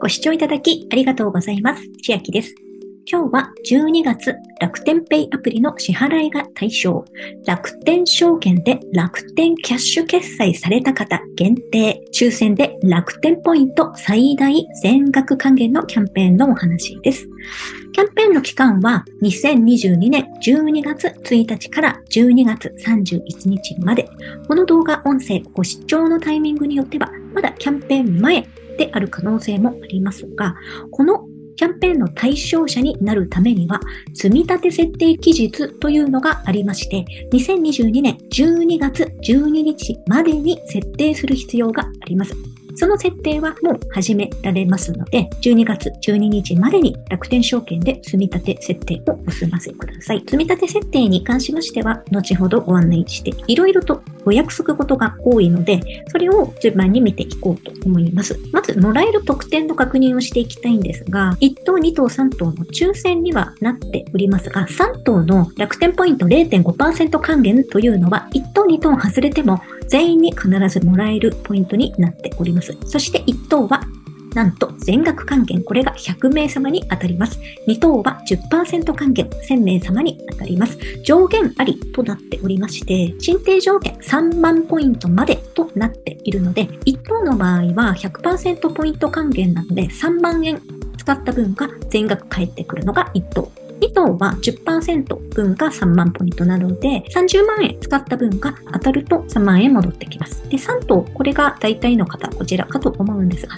ご視聴いただきありがとうございます。千秋です。今日は12月楽天ペイアプリの支払いが対象。楽天証券で楽天キャッシュ決済された方限定。抽選で楽天ポイント最大全額還元のキャンペーンのお話です。キャンペーンの期間は2022年12月1日から12月31日まで。この動画音声ご視聴のタイミングによってはまだキャンペーン前である可能性もありますが、このキャンペーンの対象者になるためには、積立設定期日というのがありまして、2022年12月12日までに設定する必要があります。その設定はもう始められますので、12月12日までに楽天証券で積み立て設定をお済ませください。積み立て設定に関しましては、後ほどご案内して、いろいろとお約束事が多いので、それを順番に見ていこうと思います。まず、もらえる特典の確認をしていきたいんですが、1等、2等、3等の抽選にはなっておりますが、3等の楽天ポイント0.5%還元というのは、1等、2等外れても全員に必ずもらえるポイントになっております。そして1等はなんと全額還元、これが100名様に当たります。2等は10%還元、1000名様に当たります。上限ありとなっておりまして、申請条件3万ポイントまでとなっているので、1等の場合は100%ポイント還元なので3万円使った分が全額返ってくるのが1等。2等は10%分が3万ポイントなので、30万円使った分が当たると3万円戻ってきます。で、3等、これが大体の方、こちらかと思うんですが、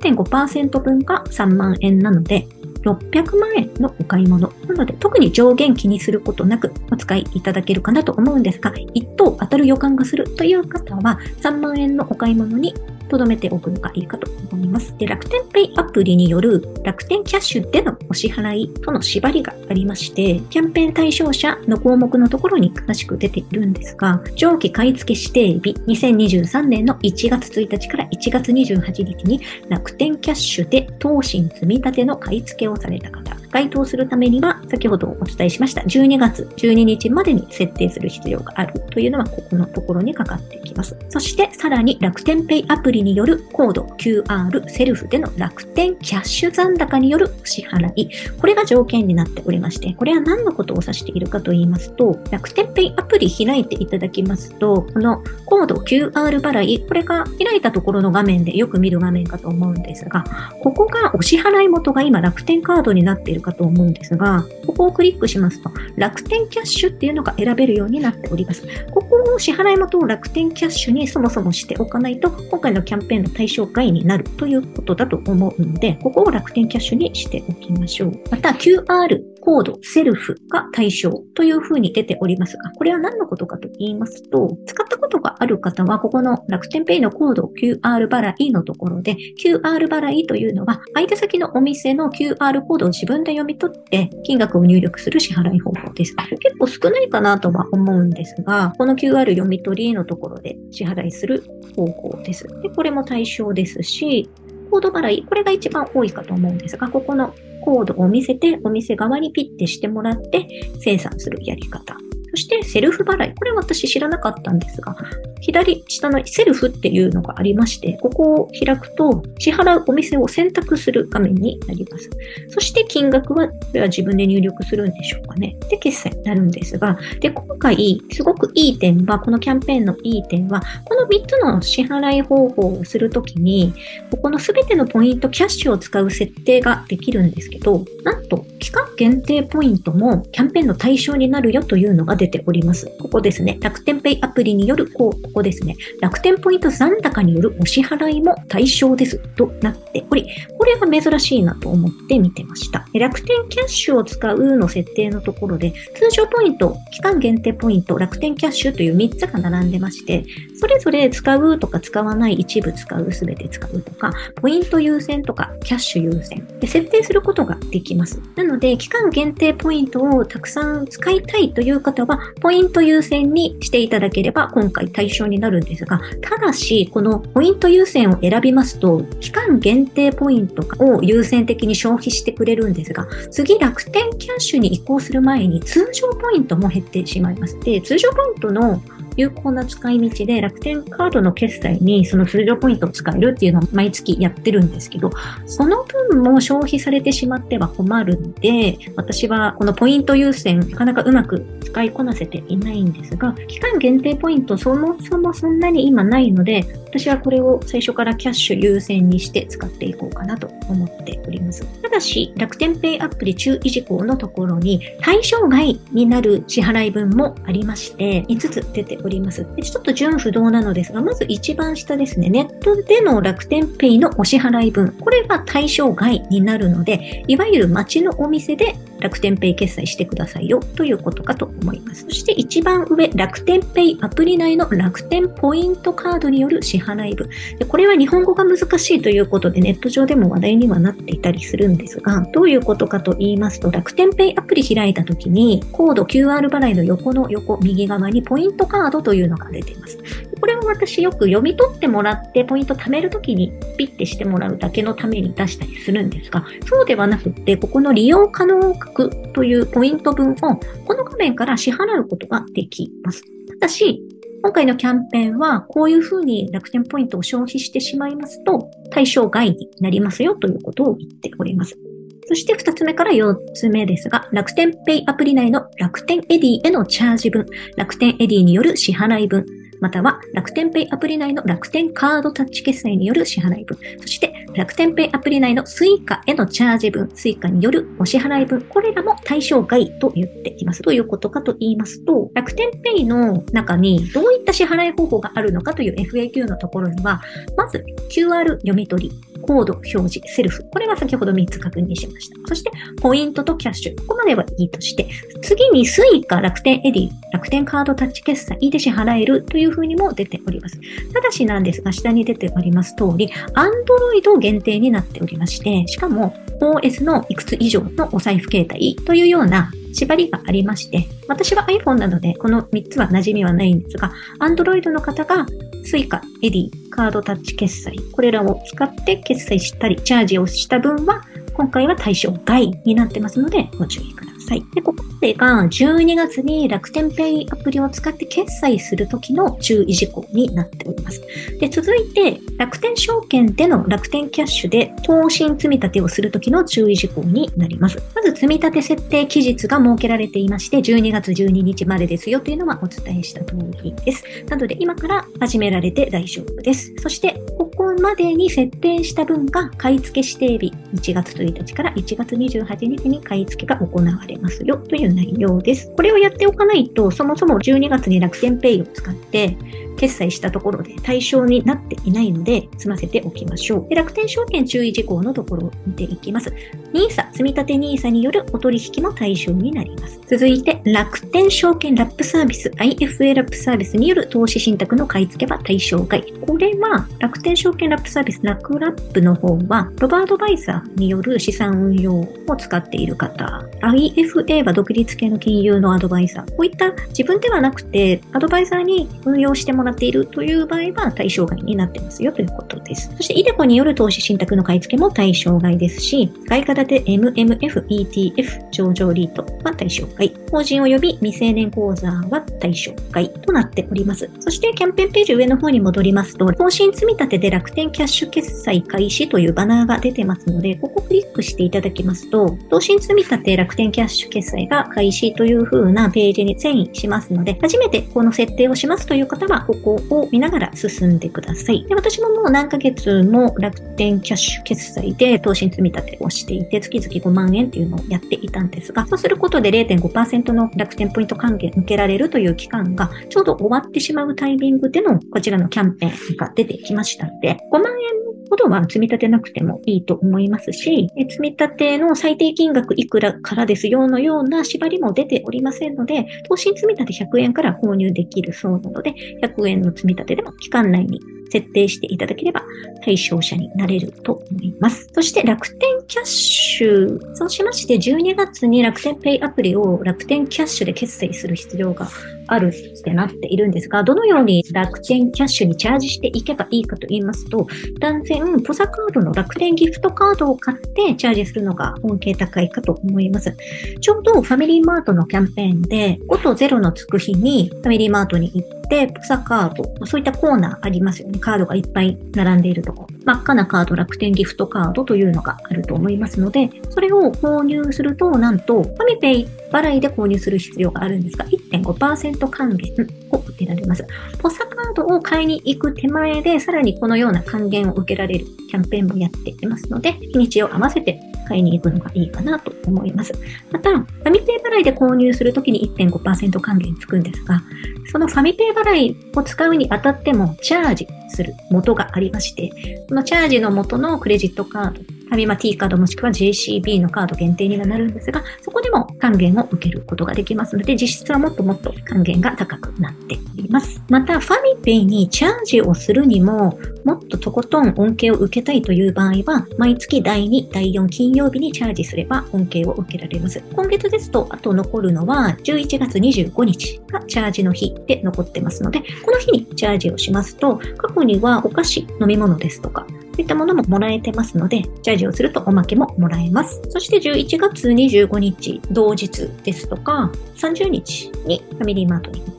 0.5%分が3万円なので、600万円のお買い物。なので、特に上限気にすることなくお使いいただけるかなと思うんですが、1等当たる予感がするという方は、3万円のお買い物に留めておくのがいいかと思います。で、楽天ペイアプリによる楽天キャッシュでのお支払いとの縛りがありまして、キャンペーン対象者の項目のところに詳しく出ているんですが、上記買い付け指定日2023年の1月1日から1月28日に楽天キャッシュで投信積み立ての買い付けをされた方、該当するためには、先ほどお伝えしました12月12日までに設定する必要があるというのは、ここのところにかかってきます。そして、さらに楽天ペイアプリによるコード QR セルフでの楽天キャッシュ残高による支払い。これが条件になっておりまして、これは何のことを指しているかと言いますと、楽天ペイアプリ開いていただきますと、このコード QR 払い、これが開いたところの画面でよく見る画面かと思うんですが、ここがお支払い元が今楽天カードになっているかと思うんですが、ここをクリックしますと、楽天キャッシュっていうのが選べるようになっております。ここを支払い元を楽天キャッシュにそもそもしておかないと、今回のキャンペーンの対象外になるということだと思うので、ここを楽天キャッシュにしておきましょう。また、QR コード、セルフが対象というふうに出ておりますが、これは何のことかと言いますと、使ったことがある方は、ここの楽天ペイのコード QR 払いのところで、QR 払いというのは、相手先のお店の QR コードを自分で読み取って、金額を入力する支払い方法です。結構少ないかなとは思うんですが、この QR 読み取りのところで支払いする方法です。でこれも対象ですし、コード払い、これが一番多いかと思うんですが、ここのコードを見せて、お店側にピッてしてもらって、精算するやり方。そしてセルフ払い。これ私知らなかったんですが、左下のセルフっていうのがありまして、ここを開くと支払うお店を選択する画面になります。そして金額は、これは自分で入力するんでしょうかね。で、決済になるんですが、で、今回すごくいい点は、このキャンペーンのいい点は、この3つの支払い方法をするときに、ここの全てのポイント、キャッシュを使う設定ができるんですけど、なんと期間限定ポイントもキャンペーンの対象になるよというのが出ております。ここですね。楽天ペイアプリによる、こう、ここですね。楽天ポイント残高によるお支払いも対象です。となっており、これが珍しいなと思って見てました。楽天キャッシュを使うの設定のところで、通常ポイント、期間限定ポイント、楽天キャッシュという3つが並んでまして、それぞれ使うとか使わない、一部使う、すべて使うとか、ポイント優先とか、キャッシュ優先で設定することができます。なので、期間限定ポイントをたくさん使いたいという方は、ポイント優先にしていただければ今回対象になるんですが、ただし、このポイント優先を選びますと、期間限定ポイントを優先的に消費してくれるんですが、次楽天キャッシュに移行する前に通常ポイントも減ってしまいます。で、通常ポイントの有効な使い道で楽天カードの決済にその通常ポイントを使えるっていうのを毎月やってるんですけど、その分も消費されてしまっては困るんで、私はこのポイント優先、なかなかうまく使いこなせていないんですが、期間限定ポイントそもそもそんなに今ないので、私はこれを最初からキャッシュ優先にして使っていこうかなと思っております。ただし、楽天ペイアプリ注意事項のところに対象外になる支払い分もありまして、5つ出ております。ちょっと順不動なのですが、まず一番下ですね。ネットでの楽天ペイのお支払い分。これが対象外になるので、いわゆる街のお店で楽天ペイ決済してくださいよということかと思います。そして一番上、楽天ペイアプリ内の楽天ポイントカードによる支払い分。でこれは日本語が難しいということでネット上でも話題にはなっていたりするんですが、どういうことかと言いますと、楽天ペイアプリ開いた時に、コード QR 払いの横の横、右側にポイントカードというのが出ています。これを私よく読み取ってもらってポイント貯めるときにピッてしてもらうだけのために出したりするんですが、そうではなくって、ここの利用可能額というポイント分をこの画面から支払うことができます。ただし、今回のキャンペーンは、こういうふうに楽天ポイントを消費してしまいますと、対象外になりますよということを言っております。そして二つ目から四つ目ですが、楽天ペイアプリ内の楽天エディへのチャージ分、楽天エディによる支払い分、または楽天ペイアプリ内の楽天カードタッチ決済による支払い分、そして楽天ペイアプリ内の suica へのチャージ分、スイカによるお支払い分、これらも対象外と言っています。どういうことかと言いますと、楽天ペイの中にどういった支払い方法があるのかという FAQ のところには、まず QR 読み取り、コード表示、セルフ。これは先ほど3つ確認しました。そして、ポイントとキャッシュ。ここまではいいとして、次にスイカ、楽天エディ、楽天カードタッチ決済で支払えるというふうにも出ております。ただしなんですが、下に出ております通り、Android 限定になっておりまして、しかも OS のいくつ以上のおサイフケータイというような縛りがありまして、私は iPhone なのでこの3つは馴染みはないんですが、Android の方が Suica、エディ、カードタッチ決済、これらを使って決済したり、チャージをした分は、今回は対象外になってますので、ご注意ください。で、ここでが12月に楽天ペイアプリを使って決済するときの注意事項になっております。で、続いて、楽天証券での楽天キャッシュで投資積み立てをするときの注意事項になります。まず、積み立て設定期日が設けられていまして、12月12日までですよというのはお伝えした通りです。なので、今から始められて大丈夫です。そして、ここまでに設定した分が買い付け指定日1月1日から1月28日に買い付けが行われますよという内容です。これをやっておかないと、そもそも12月に楽天ペイを使って決済したところで対象になっていないので、済ませておきましょう。で楽天証券注意事項のところを見ていきます。NISA、積立 NISA によるお取引も対象になります。続いて、楽天証券ラップサービス、IFA ラップサービスによる投資信託の買い付けは対象外。これは、楽天証券ラップサービス、ラクラップの方は、ロバードバイザーによる資産運用を使っている方、IFA は独立系の金融のアドバイザー、こういった自分ではなくて、アドバイザーに運用してもらっているという場合は対象外になってますよということです。そして、イデコによる投資信託の買い付けも対象外ですし、外貨建て MMF、ETF、上場リートは対象外。法人及び未成年口座は対象外となっております。そして、キャンペーンページ上の方に戻りますと、方針積立で楽天キャッシュ決済開始というバナーが出てますので、ここクリックしていただきますと、投資積立楽天キャッシュ決済が開始という風なページに遷移しますので、初めてこの設定をしますという方は、ここを見ながら進んでください。で私ももう何ヶ月も楽天キャッシュ決済で投資積み立てをしていて、月々5万円っていうのをやっていたんですが、そうすることで0.5%の楽天ポイント還元受けられるという期間がちょうど終わってしまうタイミングでのこちらのキャンペーンが出てきましたので、5万円どは積み立てなくてもいいと思いますし、積み立ての最低金額いくらからですよのような縛りも出ておりませんので、投資積み立て100円から購入できるそうなので、100円の積み立てでも期間内に設定していただければ対象者になれると思います。そして楽天キャッシュ。そうしまして12月に楽天ペイアプリを楽天キャッシュで決済する必要があるってなっているんですが、どのように楽天キャッシュにチャージしていけばいいかと言いますと、断然、ポサカードの楽天ギフトカードを買ってチャージするのが恩恵高いかと思います。ちょうどファミリーマートのキャンペーンで、5と0のつく日にファミリーマートに行って、ポサカード、そういったコーナーありますよね。カードがいっぱい並んでいるとこ。真っ赤なカード、楽天ギフトカードというのがあると思いますので、それを購入すると、なんと、ファミペイ払いで購入する必要があるんですが、1.5%還元を受けられます。ポサカードを買いに行く手前で、さらにこのような還元を受けられるキャンペーンもやっていますので、日にちを合わせて買いに行くのがいいかなと思います。また、ファミペイ払いで購入するときに1.5%還元つくんですが、そのファミペイ払いを使うにあたってもチャージする元がありまして、そのチャージの元のクレジットカード、ファミマ T カードもしくは JCB のカード限定にはなるんですが、そこでも還元を受けることができますので、実質はもっともっと還元が高くなってます。また、ファミペイにチャージをするにも、もっととことん恩恵を受けたいという場合は、毎月第2、第4金曜日にチャージすれば恩恵を受けられます。今月ですと、あと残るのは11月25日がチャージの日で残ってますので、この日にチャージをしますと、過去にはお菓子、飲み物ですとか、そういったものももらえてますので、チャージをするとおまけももらえます。そして11月25日同日ですとか、30日にファミリーマートに行、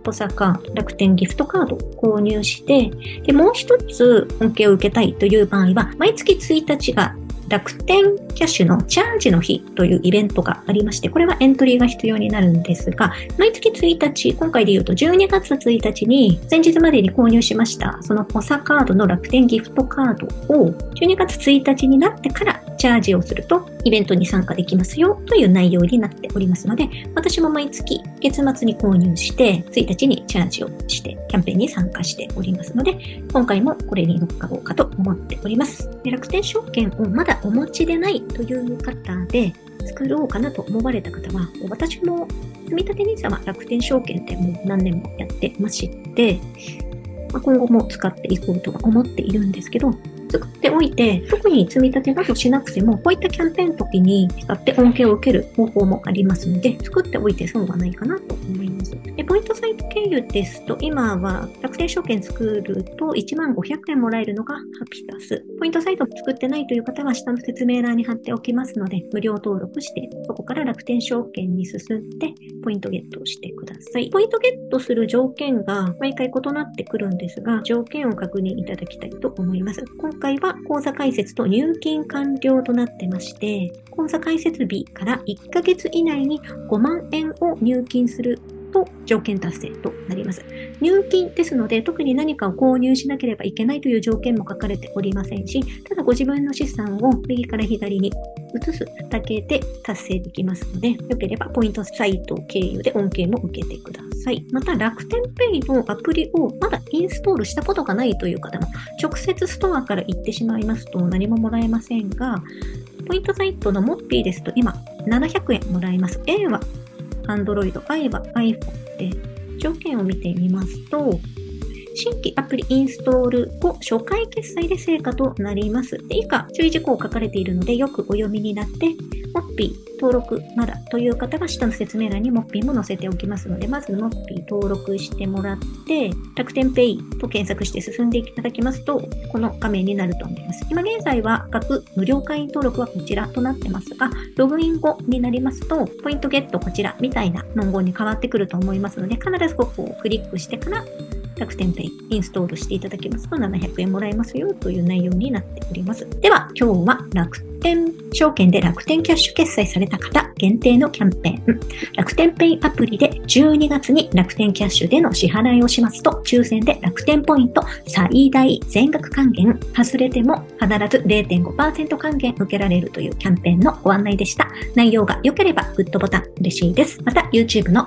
ポサカード、楽天ギフトカードを購入して、で、もう一つ恩恵を受けたいという場合は、毎月1日が楽天キャッシュのチャージの日というイベントがありまして、これはエントリーが必要になるんですが、毎月1日、今回で言うと12月1日に前日までに購入しました、そのポサカードの楽天ギフトカードを12月1日になってからチャージをするとイベントに参加できますよという内容になっておりますので、私も毎月月末に購入して1日にチャージをしてキャンペーンに参加しておりますので、今回もこれに乗っかろうかと思っております。楽天証券をまだお持ちでないという方で作ろうかなと思われた方は、私も積立 NISA は楽天証券でもう何年もやってまして、今後も使っていこうとは思っているんですけど、作っておいて、特に積み立てなどしなくても、こういったキャンペーンの時に使って恩恵を受ける方法もありますので、作っておいて損はないかなと思います。でポイントサイト経由ですと、今は楽天証券作ると1万500円もらえるのがハピタス。ポイントサイト作ってないという方は下の説明欄に貼っておきますので、無料登録して、そこから楽天証券に進んで、ポイントゲットをしてください。ださいポイントゲットする条件が毎回異なってくるんですが、条件を確認いただきたいと思います。今回は口座開設と入金完了となってまして、口座開設日から1ヶ月以内に5万円を入金すると条件達成となります。入金ですので、特に何かを購入しなければいけないという条件も書かれておりませんし、ただご自分の資産を右から左に移すだけで達成できますので、よければポイントサイト経由で恩恵も受けてください。また、楽天ペイのアプリをまだインストールしたことがないという方も、直接ストアから行ってしまいますと何ももらえませんが、ポイントサイトのモッピーですと今700円もらえます。A は Android、I は iPhone で、条件を見てみますと、新規アプリインストール後、初回決済で成果となります。で以下、注意事項を書かれているので、よくお読みになって、モッピー登録まだという方は下の説明欄にモッピーも載せておきますので、まずモッピー登録してもらって、楽天ペイと検索して進んでいただきますと、この画面になると思います。今現在は各無料会員登録はこちらとなってますが、ログイン後になりますと、ポイントゲットこちらみたいな文言に変わってくると思いますので、必ずここをクリックしてから楽天ペイインストールしていただきますと700円もらえますよという内容になっております。では、今日は楽天証券で楽天キャッシュ決済された方限定のキャンペーン、楽天ペイアプリで12月に楽天キャッシュでの支払いをしますと、抽選で楽天ポイント最大全額還元、外れても必ず0.5%還元受けられるというキャンペーンのご案内でした。内容が良ければグッドボタン嬉しいです。また YouTube の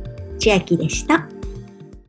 千秋でした。